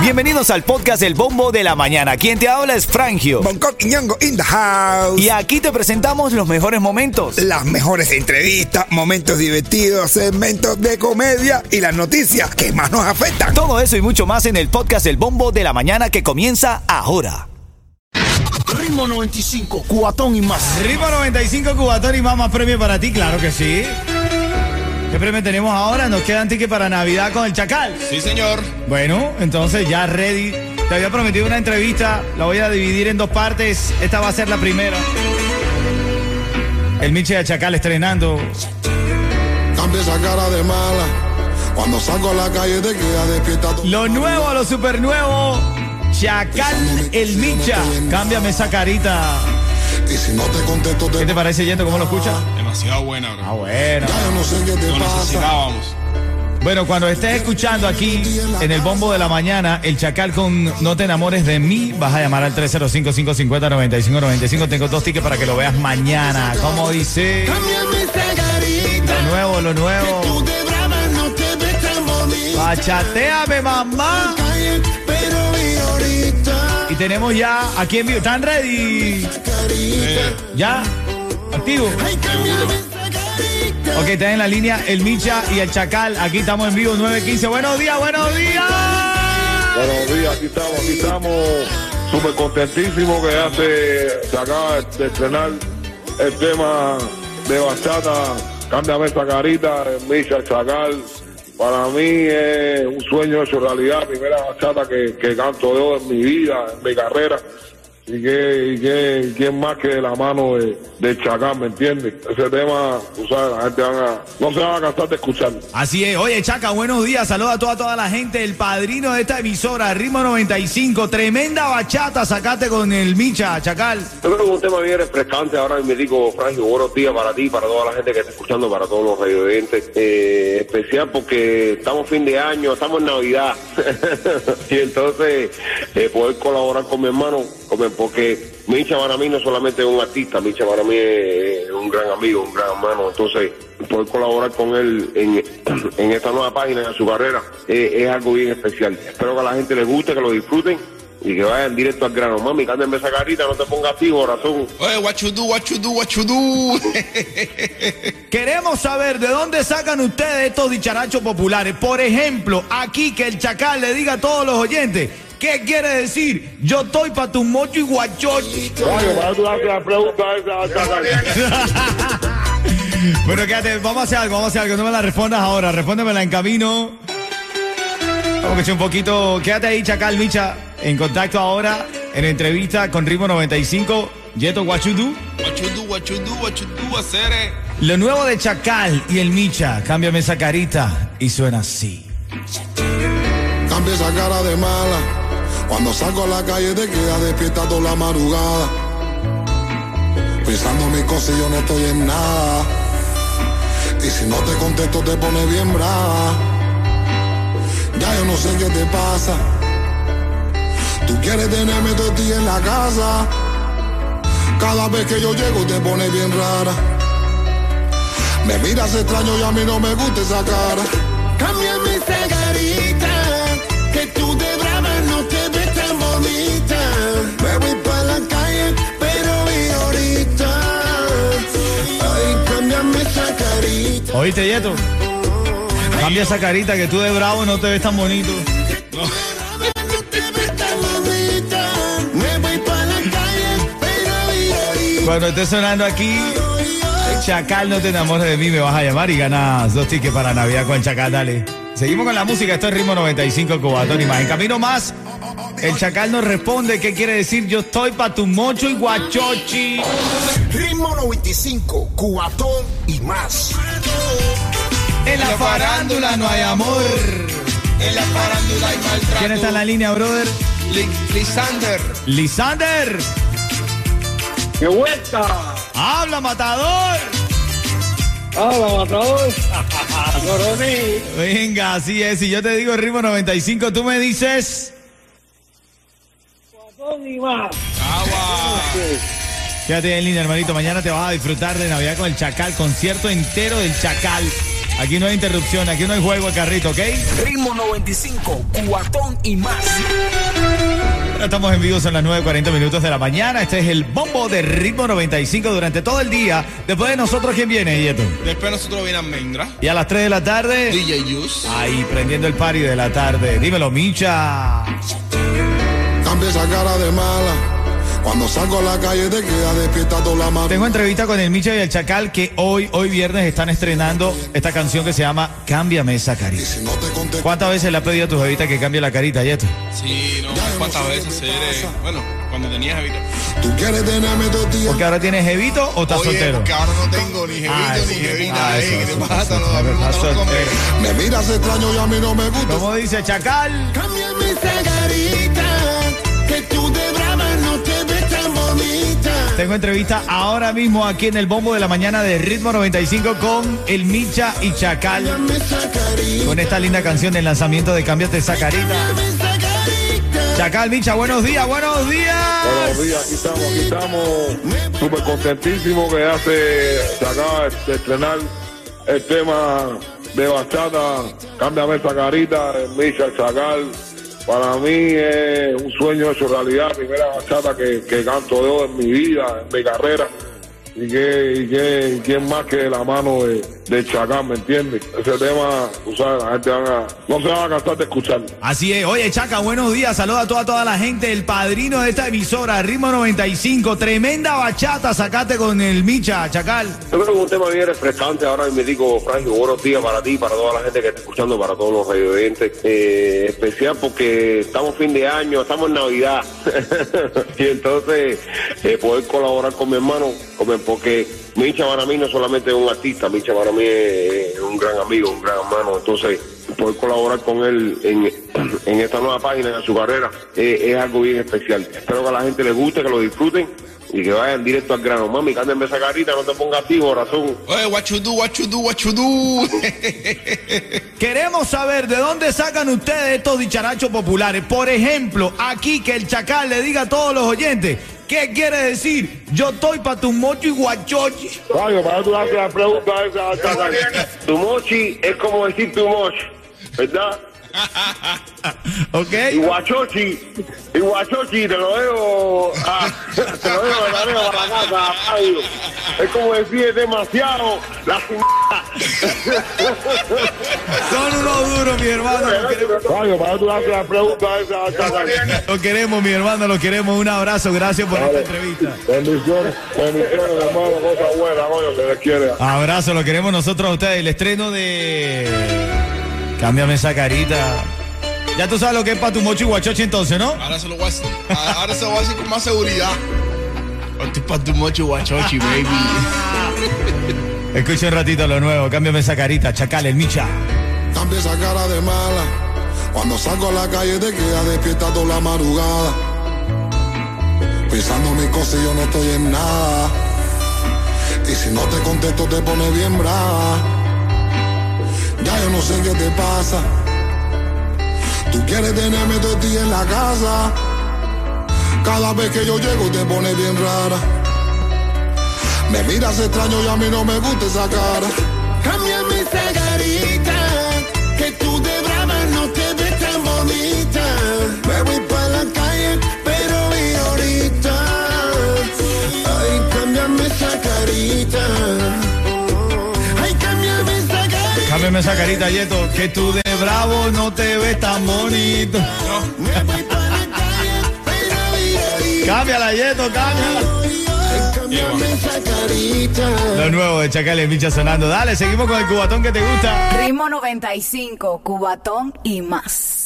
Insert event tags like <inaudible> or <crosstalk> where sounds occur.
Bienvenidos al podcast El Bombo de la Mañana. Quien te habla es Frangio. Bangkok y Ñongo in the house. Y aquí te presentamos los mejores momentos. Las mejores entrevistas, momentos divertidos, segmentos de comedia y las noticias que más nos afectan. Todo eso y mucho más en el podcast El Bombo de la Mañana que comienza ahora. Ritmo 95, cuatón y más. Ritmo 95, cubatón y más, más premio para ti, claro que sí. ¿Qué premio tenemos ahora? Nos quedan tickets para Navidad con el Chacal. Sí, señor. Bueno, entonces ya ready. Te había prometido una entrevista, la voy a dividir en dos partes. Esta va a ser la primera. El Miche de Chacal estrenando. Cambia esa cara de mala. Cuando salgo a la calle te queda despierta. Lo nuevo, lo super nuevo. Chacal el Micha. Cámbiame esa carita. Y si no te contesto te ¿Qué te parece, Yendo? ¿Cómo lo escuchas? Demasiado buena, bro. Ah, bueno. Ya yo no sé qué te Lo pasa. necesitábamos. Bueno, cuando estés escuchando aquí en el bombo de la mañana, el Chacal con No te enamores de mí, vas a llamar al 305-550-9595. Tengo dos tickets para que lo veas mañana. ¿Cómo dice? Lo nuevo, lo nuevo. Bachateame, mamá. Y tenemos ya aquí en vivo. ¿Están ready? ¿Ya? ¿Activo? Ok, está en la línea el Micha y el Chacal. Aquí estamos en vivo, 9.15. Buenos días, buenos días. Buenos días, aquí estamos, aquí estamos súper contentísimos que ya se, se acaba de estrenar el tema de bachata, cámbiame esa carita, de Misha Chacal. Para mí es un sueño hecho realidad, primera bachata que, que canto yo en mi vida, en mi carrera. Y que, y que, quién más que de la mano de, de Chacal, ¿me entiendes? Ese tema, tú sabes, la gente van a, no se van a cansar de escucharlo. Así es. Oye, Chaca, buenos días. Saluda a toda, toda la gente. El padrino de esta emisora, Ritmo 95. Tremenda bachata sacaste con el Micha, Chacal. Yo creo que es un tema bien refrescante ahora me digo, Frangio, buenos días para ti, para toda la gente que está escuchando, para todos los radiovidentes. Eh, especial porque estamos fin de año, estamos en Navidad. <laughs> y entonces eh, poder colaborar con mi hermano, porque Micha para mí no solamente es un artista, Micha para mí es un gran amigo, un gran hermano. Entonces poder colaborar con él en, <clears throat> en esta nueva página de su carrera es algo bien especial. Espero que a la gente les guste, que lo disfruten. Y que vayan directo al grano. Mami, cándame esa carita, no te pongas así, corazón. Oye, what you do, what you do, what you do. <laughs> Queremos saber de dónde sacan ustedes estos dicharachos populares. Por ejemplo, aquí que el Chacal le diga a todos los oyentes. ¿Qué quiere decir? Yo estoy pa' tu mocho y guachochi. Para. Bueno, quédate, vamos a hacer algo, vamos a hacer algo. No me la respondas ahora, respóndemela en camino. Vamos a echar un poquito. Quédate ahí, Chacal Micha, en contacto ahora, en entrevista con Ritmo 95. Yeto Guachudú. What you do, hacer. Lo nuevo de Chacal y el Micha. Cámbiame esa carita y suena así. Cambia esa cara de mala. Cuando salgo a la calle te queda despierta toda la madrugada. Pensando mis cosas y yo no estoy en nada. Y si no te contesto te pones bien brava. Ya yo no sé qué te pasa. Tú quieres tenerme todo día en la casa. Cada vez que yo llego te pones bien rara. Me miras extraño y a mí no me gusta esa cara. Cámbiame esa carita, ¿Oíste, Yeto? Cambia esa carita que tú de bravo no te ves tan bonito. No. Cuando esté sonando aquí, Chacal, no te enamores de mí, me vas a llamar y ganas dos tickets para Navidad con Chacal, dale. Seguimos con la música, esto es Ritmo 95 Cubatón y más. En camino más, el Chacal nos responde qué quiere decir yo estoy pa' tu mocho y guachochi. Ritmo 95, cuatón y más. En la farándula no hay amor. En la farándula hay maltrato. ¿Quién está en la línea, brother? Li- Lisander. Lisander. ¡Qué vuelta! Habla, matador. ¡Hola, matador! <laughs> ¡Coronel! Venga, así es. Si yo te digo ritmo 95, tú me dices. Agua. Quédate en línea, hermanito. Mañana te vas a disfrutar de Navidad con el Chacal. Concierto entero del Chacal. Aquí no hay interrupción, aquí no hay juego de carrito, ¿ok? Ritmo 95, cuatón y más. Ahora estamos en vivo, son las 9.40 minutos de la mañana. Este es el bombo de ritmo 95 durante todo el día. Después de nosotros, ¿quién viene, Yeto? Después nosotros viene Almendra. Y a las 3 de la tarde, DJ Juice. ahí prendiendo el party de la tarde. Dímelo, Micha. Cambia esa cara de mala. Cuando salgo a la calle te queda despierta toda la mano. Tengo entrevista con el Micha y el Chacal que hoy, hoy viernes están estrenando esta canción que se llama Cámbiame esa carita. Si no te contesto, ¿Cuántas veces le ha pedido a tu jevita que cambie la carita, Yeto? Sí, no, cuántas veces se Bueno, cuando tenías Jevito. tú quieres tenerme. Porque ahora tienes jevito o estás Oye, soltero. porque ahora no tengo ni Jevito Ah, ni sí. Jevita. Eso, ¿Qué te eso, pasa? eso, Los eso, amigos eso, no lo comen. eso. Me miras extraño y a mí no me gusta. ¿Cómo dice Chacal? Cámbiame esa carita, Tengo entrevista ahora mismo aquí en el bombo de la mañana de Ritmo 95 con el Micha y Chacal. Con esta linda canción del lanzamiento de Cámbiate esa carita. Chacal, Micha, buenos días, buenos días. Buenos días, aquí estamos, aquí estamos súper contentísimos que ya se, acaba de estrenar el tema de bachata, cámbiame esa carita, de Micha Chacal. Para mí es un sueño hecho realidad, primera bachata que, que canto yo en mi vida, en mi carrera. Y que, y que, y más que de la mano de, de Chacal, ¿me entiendes? Ese tema, tú sabes, la gente van a, no se van a cansar de escucharlo. Así es. Oye, Chaca, buenos días. Saluda a toda, toda la gente, el padrino de esta emisora, Ritmo 95. Tremenda bachata sacaste con el Micha, Chacal. Yo creo que es un tema bien refrescante. Ahora me digo, Frangio, buenos días para ti, para toda la gente que está escuchando, para todos los radiovidentes. Eh, especial porque estamos fin de año, estamos en Navidad. <laughs> y entonces, eh, poder colaborar con mi hermano, con mi- porque Micha para mí no solamente es un artista, Micha para mí es, un gran amigo, un gran hermano. Entonces, poder colaborar con él en, <clears throat> en esta nueva página, en su carrera, eh, es algo bien especial. Espero que a la gente les guste, que lo disfruten y que vayan directo al grano. Mami, cámbiame esa carita, no te pongas así, corazón. Oye, what you do, what you do, what you do. <laughs> Queremos saber de dónde sacan ustedes estos dicharachos populares. Por ejemplo, aquí que el Chacal le diga a todos los oyentes, ¿qué quiere decir? Yo estoy para tu mocho y guachochi. Fabio, para tú haces la pregunta esa. Tu mochi es como decir tu moch, ¿verdad? <laughs> ¿Ok? Y guachochi, y guachochi, te lo dejo, a- <laughs> te lo dejo de tarea para la casa, Fabio. Es como decir es demasiado la <laughs> Son unos duros, mi hermano. Lo queremos, Fabio, para tú haces la pregunta esa. lo queremos, mi hermano, lo queremos. Un abrazo, gracias por esta entrevista. Bendiciones, bendiciones, hermano, cosas buenas, coño, que les quiere. Abrazo, lo queremos nosotros a ustedes. El estreno de. Cámbiame esa carita. Ya tú sabes lo que es para tu mocho y guachochi entonces, ¿no? Ahora se lo voy a decir, ahora se lo voy a decir con más seguridad. Estoy para tu mocho guachochi, baby. Escucha un ratito lo nuevo. Cámbiame esa carita. Chacal, el Micha. Cambia esa cara de mala. Cuando salgo a la calle te queda despierta toda la madrugada. Pensando mis cosas y yo no estoy en nada. Y si no te contesto te pone bien brava. Ya yo no sé qué te pasa. Tú quieres tenerme todo el día en la casa. Cada vez que yo llego te pone bien rara. Me miras extraño y a mí no me gusta esa cara. Cámbiame esa carita, Cámbiame esa carita, Yeto. Que tú de bravo no te ves tan bonito. Cámbiala, Yeto, cámbiala. Esa carita. Lo nuevo de Chacal, el Micha sonando. Dale, seguimos con el cubatón que te gusta. Ritmo 95, Cubatón y más.